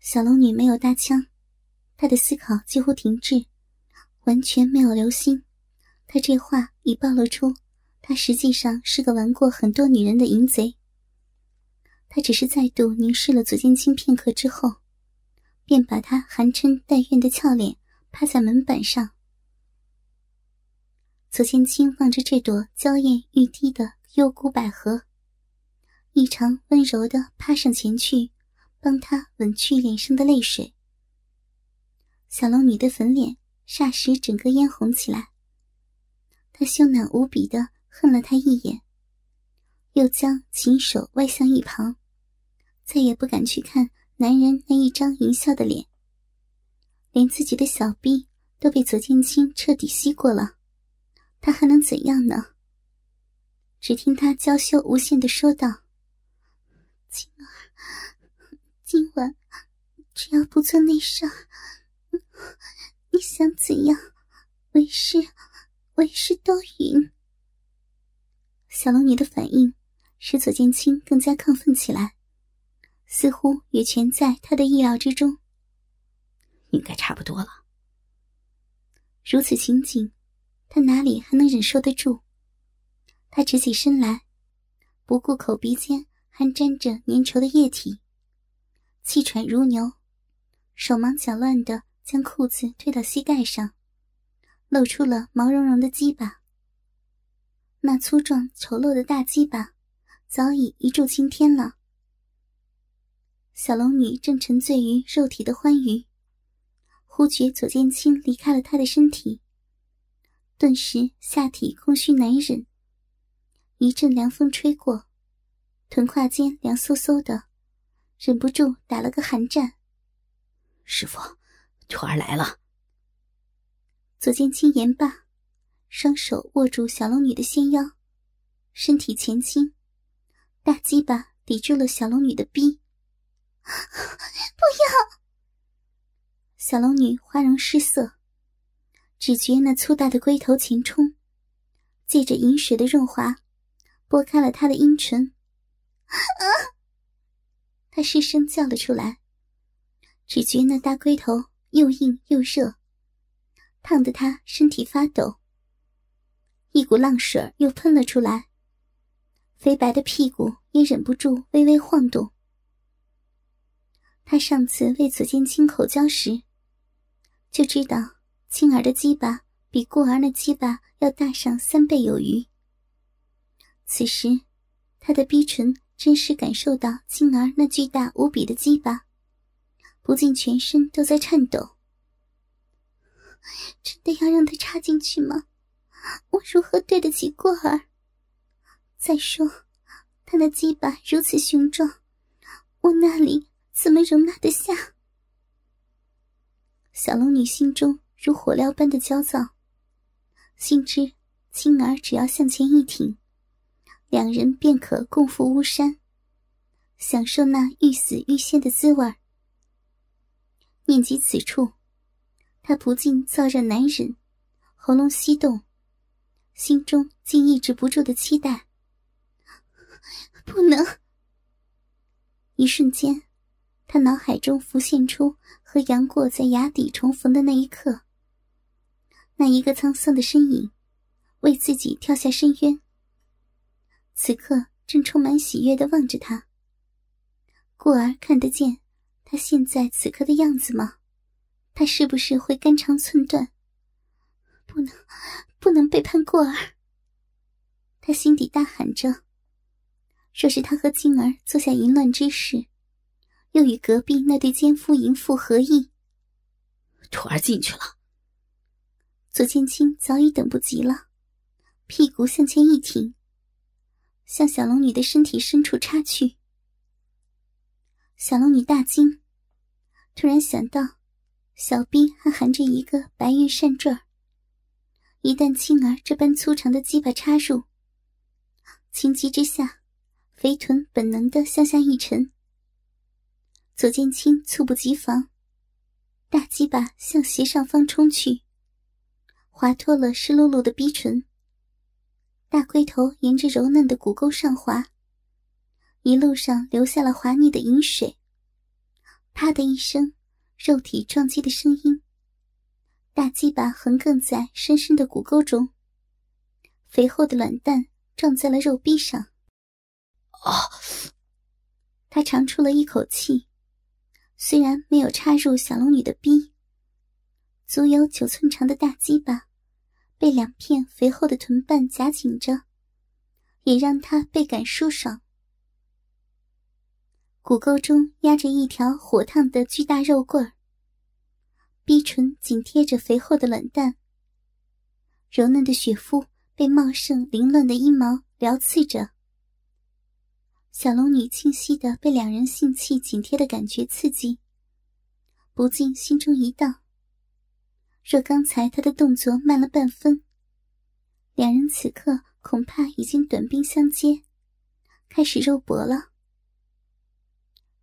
小龙女没有搭腔，她的思考几乎停滞，完全没有留心。她这话已暴露出，她实际上是个玩过很多女人的淫贼。她只是再度凝视了左剑清片刻之后，便把他含嗔带怨的俏脸趴在门板上。左剑清望着这朵娇艳欲滴的幽谷百合，异常温柔的趴上前去。帮他吻去脸上的泪水，小龙女的粉脸霎时整个嫣红起来。她羞赧无比的恨了他一眼，又将琴手歪向一旁，再也不敢去看男人那一张淫笑的脸。连自己的小臂都被左剑清彻底吸过了，他还能怎样呢？只听他娇羞无限的说道：“青儿。”今晚只要不做内伤，你想怎样，为师为师都允。小龙女的反应使左剑清更加亢奋起来，似乎也全在他的意料之中。应该差不多了。如此情景，他哪里还能忍受得住？他直起身来，不顾口鼻间还沾着粘稠的液体。气喘如牛，手忙脚乱的将裤子推到膝盖上，露出了毛茸茸的鸡巴。那粗壮丑陋的大鸡巴早已一柱擎天了。小龙女正沉醉于肉体的欢愉，忽觉左剑清离开了她的身体，顿时下体空虚难忍。一阵凉风吹过，臀胯间凉飕飕的。忍不住打了个寒战。师傅，徒儿来了。左剑青言罢，双手握住小龙女的纤腰，身体前倾，大鸡巴抵住了小龙女的逼。不要！小龙女花容失色，只觉那粗大的龟头前冲，借着饮水的润滑，拨开了她的阴唇。啊！他失声叫了出来，只觉那大龟头又硬又热，烫得他身体发抖。一股浪水又喷了出来，肥白的屁股也忍不住微微晃动。他上次为左剑清口交时，就知道青儿的鸡巴比顾儿那鸡巴要大上三倍有余。此时，他的逼唇。真实感受到青儿那巨大无比的鸡巴，不禁全身都在颤抖。真的要让他插进去吗？我如何对得起过儿？再说，他那鸡巴如此雄壮，我那里怎么容纳得下？小龙女心中如火燎般的焦躁，心知青儿只要向前一挺。两人便可共赴巫山，享受那欲死欲仙的滋味念及此处，他不禁燥热难忍，喉咙翕动，心中竟抑制不住的期待。不能！一瞬间，他脑海中浮现出和杨过在崖底重逢的那一刻，那一个沧桑的身影，为自己跳下深渊。此刻正充满喜悦的望着他。故儿看得见他现在此刻的样子吗？他是不是会肝肠寸断？不能，不能背叛过儿！他心底大喊着。若是他和静儿做下淫乱之事，又与隔壁那对奸夫淫妇合意，徒儿进去了。左剑清早已等不及了，屁股向前一挺。向小龙女的身体深处插去，小龙女大惊，突然想到，小臂还含着一个白玉扇坠儿。一旦青儿这般粗长的鸡巴插入，情急之下，肥臀本能的向下一沉。左剑清猝不及防，大鸡巴向斜上方冲去，滑脱了湿漉漉的逼唇。大龟头沿着柔嫩的骨沟上滑，一路上留下了滑腻的饮水。啪的一声，肉体撞击的声音。大鸡巴横亘在深深的骨沟中，肥厚的卵蛋撞在了肉壁上。啊！他长出了一口气，虽然没有插入小龙女的逼，足有九寸长的大鸡巴被两片肥厚的臀瓣夹紧着，也让他倍感舒爽。骨沟中压着一条火烫的巨大肉棍儿，逼唇紧贴着肥厚的卵蛋，柔嫩的雪肤被茂盛凌乱的阴毛撩刺着。小龙女清晰的被两人性器紧贴的感觉刺激，不禁心中一荡。若刚才他的动作慢了半分，两人此刻恐怕已经短兵相接，开始肉搏了。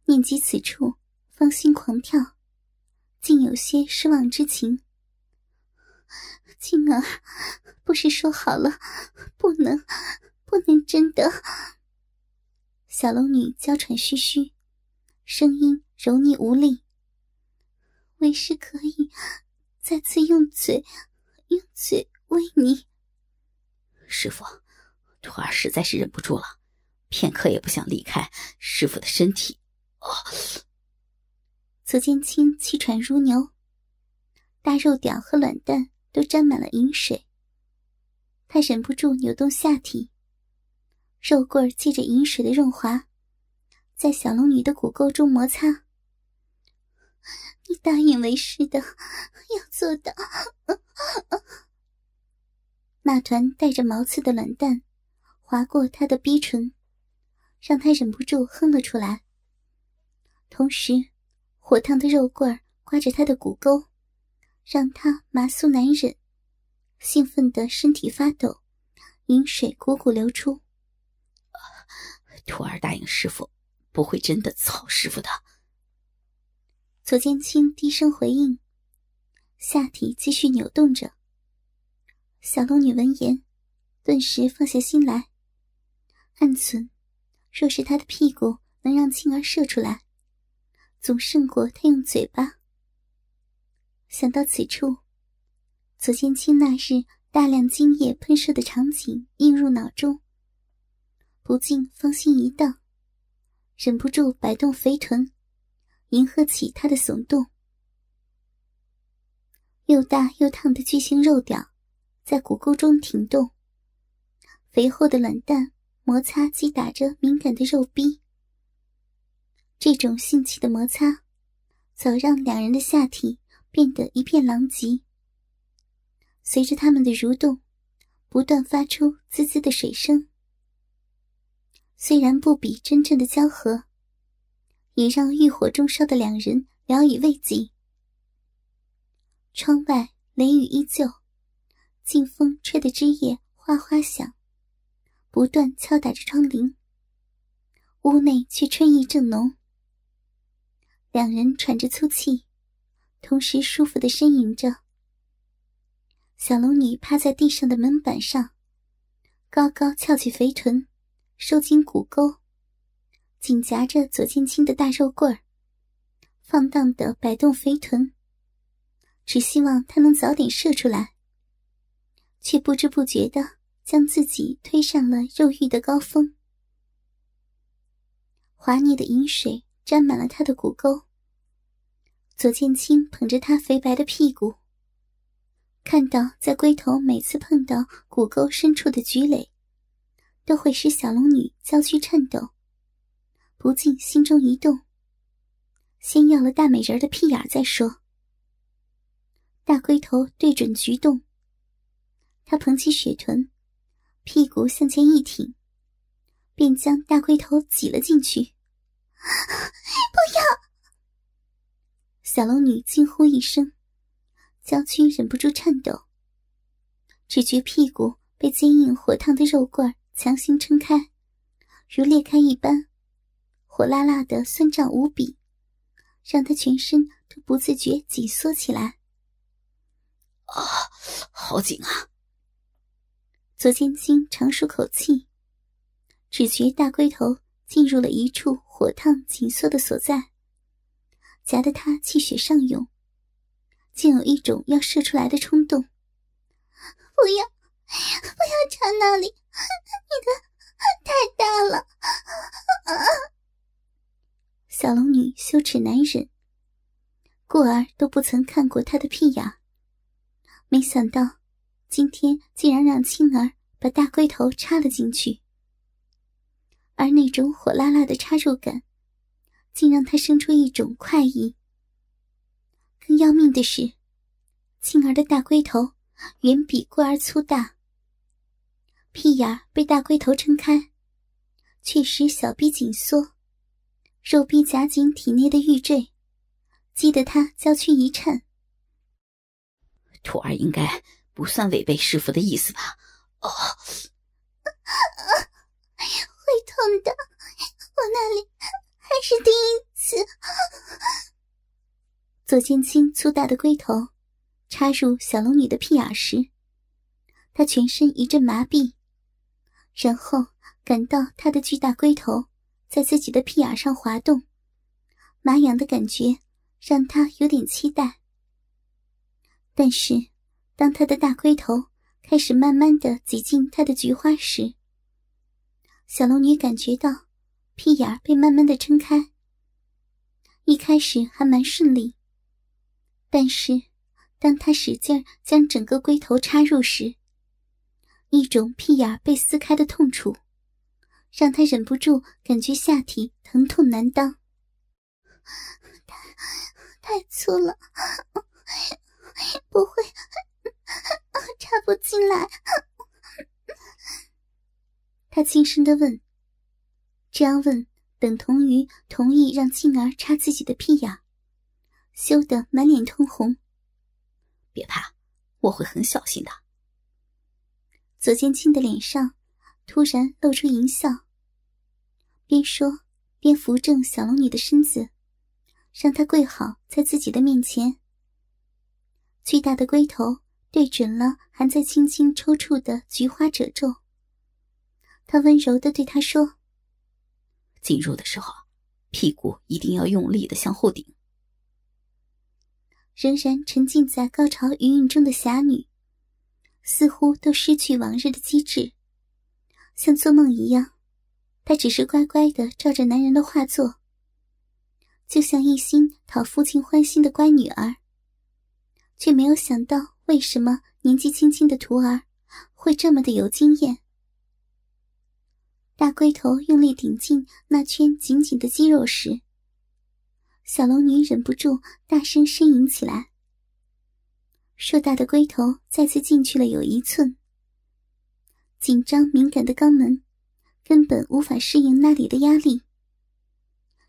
念及此处，芳心狂跳，竟有些失望之情。静儿，不是说好了，不能，不能真的。小龙女娇喘吁吁，声音柔腻无力。为师可以再次用嘴，用嘴喂你。师傅，徒儿实在是忍不住了，片刻也不想离开师傅的身体。左剑清气喘如牛，大肉屌和卵蛋都沾满了饮水。他忍不住扭动下体，肉棍借着饮水的润滑，在小龙女的骨沟中摩擦。你答应为师的，要做到。那团带着毛刺的卵蛋划过他的逼唇，让他忍不住哼了出来。同时，火烫的肉棍刮着他的骨沟，让他麻酥难忍，兴奋的身体发抖，饮水汩汩流出。徒儿答应师傅，不会真的操师傅的。左剑清低声回应，下体继续扭动着。小龙女闻言，顿时放下心来，暗存：若是他的屁股能让青儿射出来。总胜过他用嘴巴。想到此处，左剑清那日大量精液喷射的场景映入脑中，不禁芳心一荡，忍不住摆动肥臀，迎合起他的耸动。又大又烫的巨型肉屌在骨沟中停动，肥厚的卵蛋摩擦击打着敏感的肉壁。这种性器的摩擦，早让两人的下体变得一片狼藉。随着他们的蠕动，不断发出滋滋的水声。虽然不比真正的交合，也让欲火中烧的两人聊以慰藉。窗外雷雨依旧，劲风吹得枝叶哗哗响，不断敲打着窗棂。屋内却春意正浓。两人喘着粗气，同时舒服的呻吟着。小龙女趴在地上的门板上，高高翘起肥臀，收紧骨沟，紧夹着左剑清的大肉棍儿，放荡的摆动肥臀，只希望他能早点射出来，却不知不觉的将自己推上了肉欲的高峰。滑腻的饮水。沾满了他的骨沟。左剑清捧着他肥白的屁股，看到在龟头每次碰到骨沟深处的菊蕾，都会使小龙女娇躯颤抖，不禁心中一动。先要了大美人的屁眼再说。大龟头对准菊洞，他捧起雪臀，屁股向前一挺，便将大龟头挤了进去。不要！小龙女惊呼一声，娇躯忍不住颤抖。只觉屁股被坚硬火烫的肉棍强行撑开，如裂开一般，火辣辣的，酸胀无比，让他全身都不自觉紧缩起来。啊，好紧啊！左剑清长舒口气，只觉大龟头进入了一处。火烫紧缩的所在，夹得他气血上涌，竟有一种要射出来的冲动。不要，不要插那里，你的太大了。小龙女羞耻难忍，过儿都不曾看过她的屁眼，没想到今天竟然让青儿把大龟头插了进去，而那种火辣辣的插入感。竟让她生出一种快意。更要命的是，青儿的大龟头远比过儿粗大，屁眼被大龟头撑开，却使小臂紧缩，肉臂夹紧体内的玉坠，激得他娇躯一颤。徒儿应该不算违背师傅的意思吧？哦，会痛的，我那里。还是第一次。左剑清粗大的龟头插入小龙女的屁眼时，他全身一阵麻痹，然后感到她的巨大龟头在自己的屁眼上滑动，麻痒的感觉让他有点期待。但是，当他的大龟头开始慢慢的挤进他的菊花时，小龙女感觉到。屁眼被慢慢的撑开，一开始还蛮顺利。但是，当他使劲将整个龟头插入时，一种屁眼被撕开的痛楚，让他忍不住感觉下体疼痛难当。太太粗了，不会插不进来。他轻声的问。这样问，等同于同意让静儿插自己的屁眼，羞得满脸通红。别怕，我会很小心的。左剑清的脸上突然露出淫笑，边说边扶正小龙女的身子，让她跪好在自己的面前。巨大的龟头对准了还在轻轻抽搐的菊花褶皱，他温柔的对她说。进入的时候，屁股一定要用力的向后顶。仍然沉浸在高潮余韵中的侠女，似乎都失去往日的机智，像做梦一样。她只是乖乖的照着男人的话做，就像一心讨父亲欢心的乖女儿。却没有想到，为什么年纪轻轻的徒儿会这么的有经验。大龟头用力顶进那圈紧紧的肌肉时，小龙女忍不住大声呻吟起来。硕大的龟头再次进去了有一寸，紧张敏感的肛门根本无法适应那里的压力，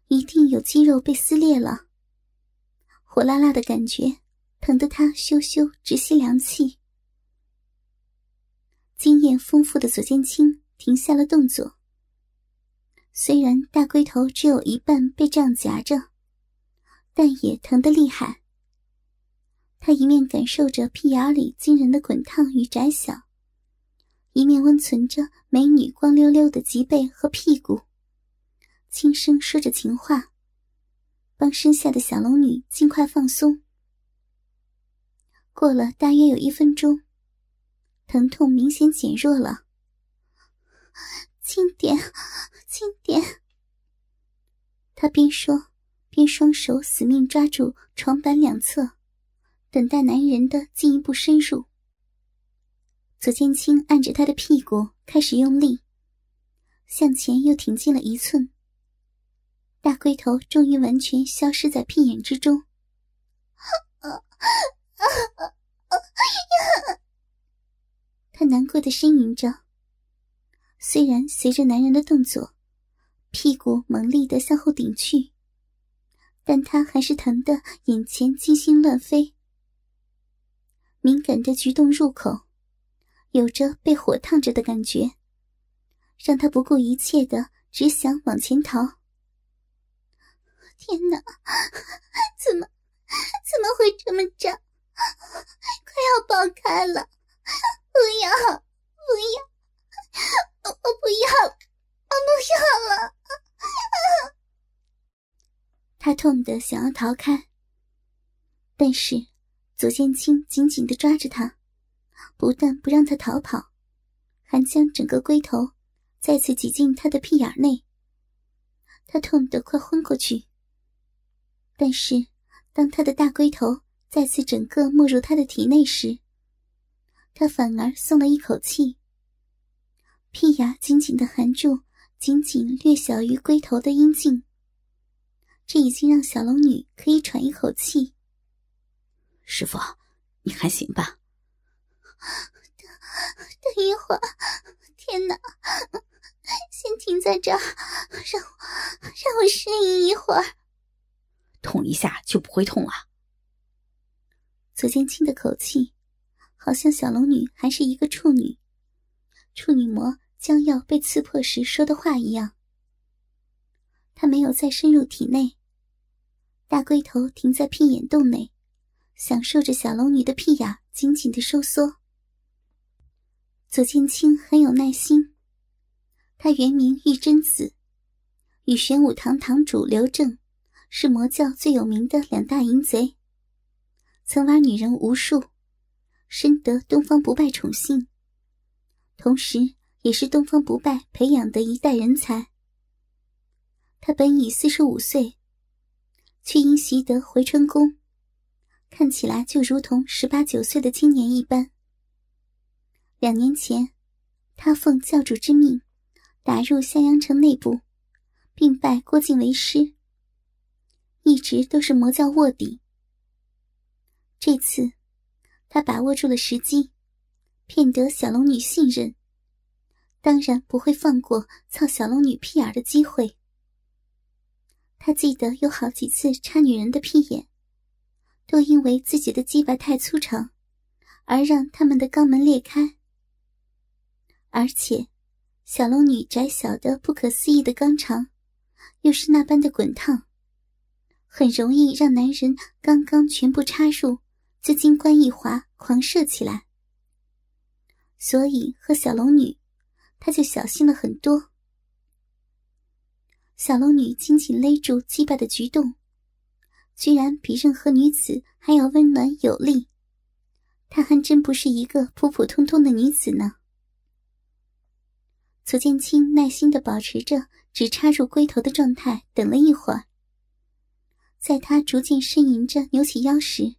一定有肌肉被撕裂了。火辣辣的感觉疼得他羞羞直吸凉气。经验丰富的左剑青停下了动作。虽然大龟头只有一半被这样夹着，但也疼得厉害。他一面感受着屁眼里惊人的滚烫与窄小，一面温存着美女光溜溜的脊背和屁股，轻声说着情话，帮身下的小龙女尽快放松。过了大约有一分钟，疼痛明显减弱了。轻点，轻点。他边说边双手死命抓住床板两侧，等待男人的进一步深入。左剑清按着他的屁股开始用力，向前又挺进了一寸。大龟头终于完全消失在屁眼之中。他难过的呻吟着。虽然随着男人的动作，屁股猛力的向后顶去，但他还是疼得眼前金星乱飞。敏感的菊洞入口，有着被火烫着的感觉，让他不顾一切的只想往前逃。天哪，怎么怎么会这么胀？快要爆开了！不要，不要！我不要，我不要了！他痛得想要逃开，但是左剑清紧紧的抓着他，不但不让他逃跑，还将整个龟头再次挤进他的屁眼内。他痛得快昏过去。但是，当他的大龟头再次整个没入他的体内时，他反而松了一口气。屁牙紧紧的含住仅仅略小于龟头的阴茎，这已经让小龙女可以喘一口气。师傅，你还行吧？等等一会儿，天哪！先停在这儿，让我让我适应一会儿。痛一下就不会痛了。左剑清的口气，好像小龙女还是一个处女，处女膜将要被刺破时说的话一样。他没有再深入体内，大龟头停在屁眼洞内，享受着小龙女的屁眼紧紧的收缩。左剑清很有耐心，他原名玉贞子，与玄武堂堂主刘正。是魔教最有名的两大淫贼，曾玩女人无数，深得东方不败宠幸，同时也是东方不败培养的一代人才。他本已四十五岁，却因习得回春功，看起来就如同十八九岁的青年一般。两年前，他奉教主之命，打入襄阳城内部，并拜郭靖为师。一直都是魔教卧底。这次，他把握住了时机，骗得小龙女信任，当然不会放过操小龙女屁眼的机会。他记得有好几次插女人的屁眼，都因为自己的鸡巴太粗长，而让他们的肛门裂开。而且，小龙女窄小的不可思议的肛肠，又是那般的滚烫。很容易让男人刚刚全部插入，就金冠一滑，狂射起来。所以和小龙女，他就小心了很多。小龙女紧紧勒住鸡巴的举动，居然比任何女子还要温暖有力。她还真不是一个普普通通的女子呢。左剑清耐心的保持着只插入龟头的状态，等了一会儿。在他逐渐呻吟着扭起腰时，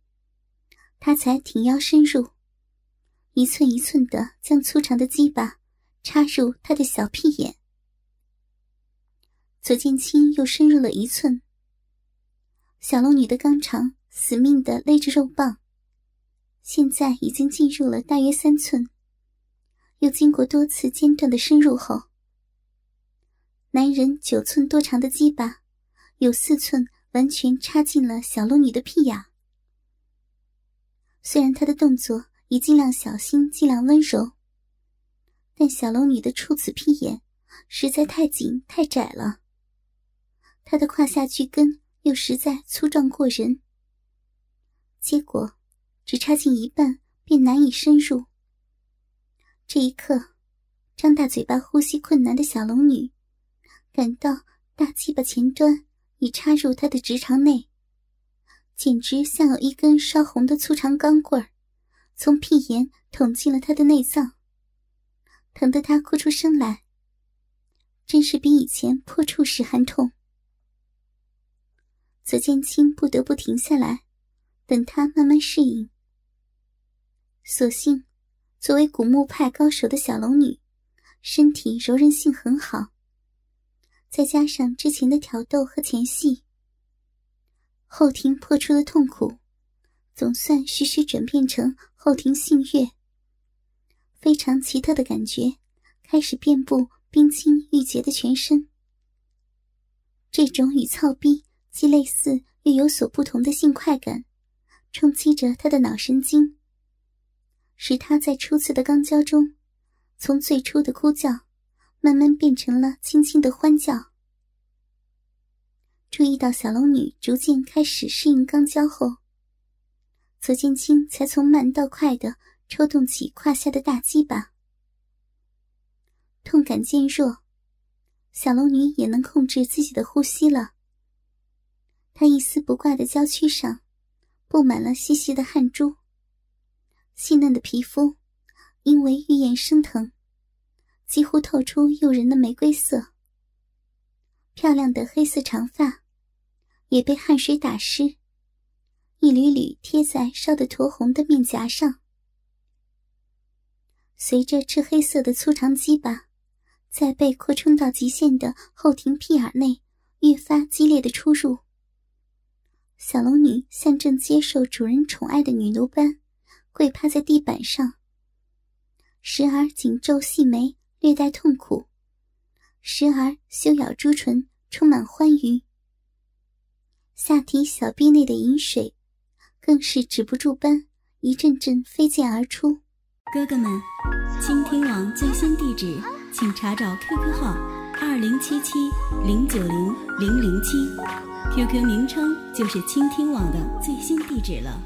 他才挺腰深入，一寸一寸的将粗长的鸡巴插入他的小屁眼。左剑清又深入了一寸。小龙女的肛肠死命的勒着肉棒，现在已经进入了大约三寸。又经过多次间断的深入后，男人九寸多长的鸡巴有四寸。完全插进了小龙女的屁眼。虽然他的动作已尽量小心、尽量温柔，但小龙女的处子屁眼实在太紧、太窄了。他的胯下巨根又实在粗壮过人，结果只插进一半便难以深入。这一刻，张大嘴巴呼吸困难的小龙女感到大鸡巴前端。已插入她的直肠内，简直像有一根烧红的粗长钢棍儿，从屁眼捅进了她的内脏，疼得她哭出声来。真是比以前破处时还痛。左剑清不得不停下来，等他慢慢适应。所幸，作为古墓派高手的小龙女，身体柔韧性很好。再加上之前的挑逗和前戏，后庭破出的痛苦，总算徐徐转变成后庭性悦。非常奇特的感觉开始遍布冰清玉洁的全身。这种与操逼既类似又有所不同的性快感，冲击着他的脑神经，使他在初次的肛交中，从最初的哭叫。慢慢变成了轻轻的欢叫。注意到小龙女逐渐开始适应肛交后，左剑清才从慢到快的抽动起胯下的大鸡巴。痛感渐弱，小龙女也能控制自己的呼吸了。她一丝不挂的娇躯上，布满了细细的汗珠。细嫩的皮肤，因为玉颜升腾，几乎透出诱人的玫瑰色。漂亮的黑色长发，也被汗水打湿，一缕缕贴在烧得酡红的面颊上。随着赤黑色的粗长鸡巴，在被扩充到极限的后庭屁眼内越发激烈的出入。小龙女像正接受主人宠爱的女奴般，跪趴在地板上，时而紧皱细眉，略带痛苦；时而修咬朱唇，充满欢愉。下体小臂内的饮水，更是止不住般一阵阵飞溅而出。哥哥们，倾听网最新地址，请查找 QQ 号二零七七零九零零零七。QQ 名称就是倾听网的最新地址了。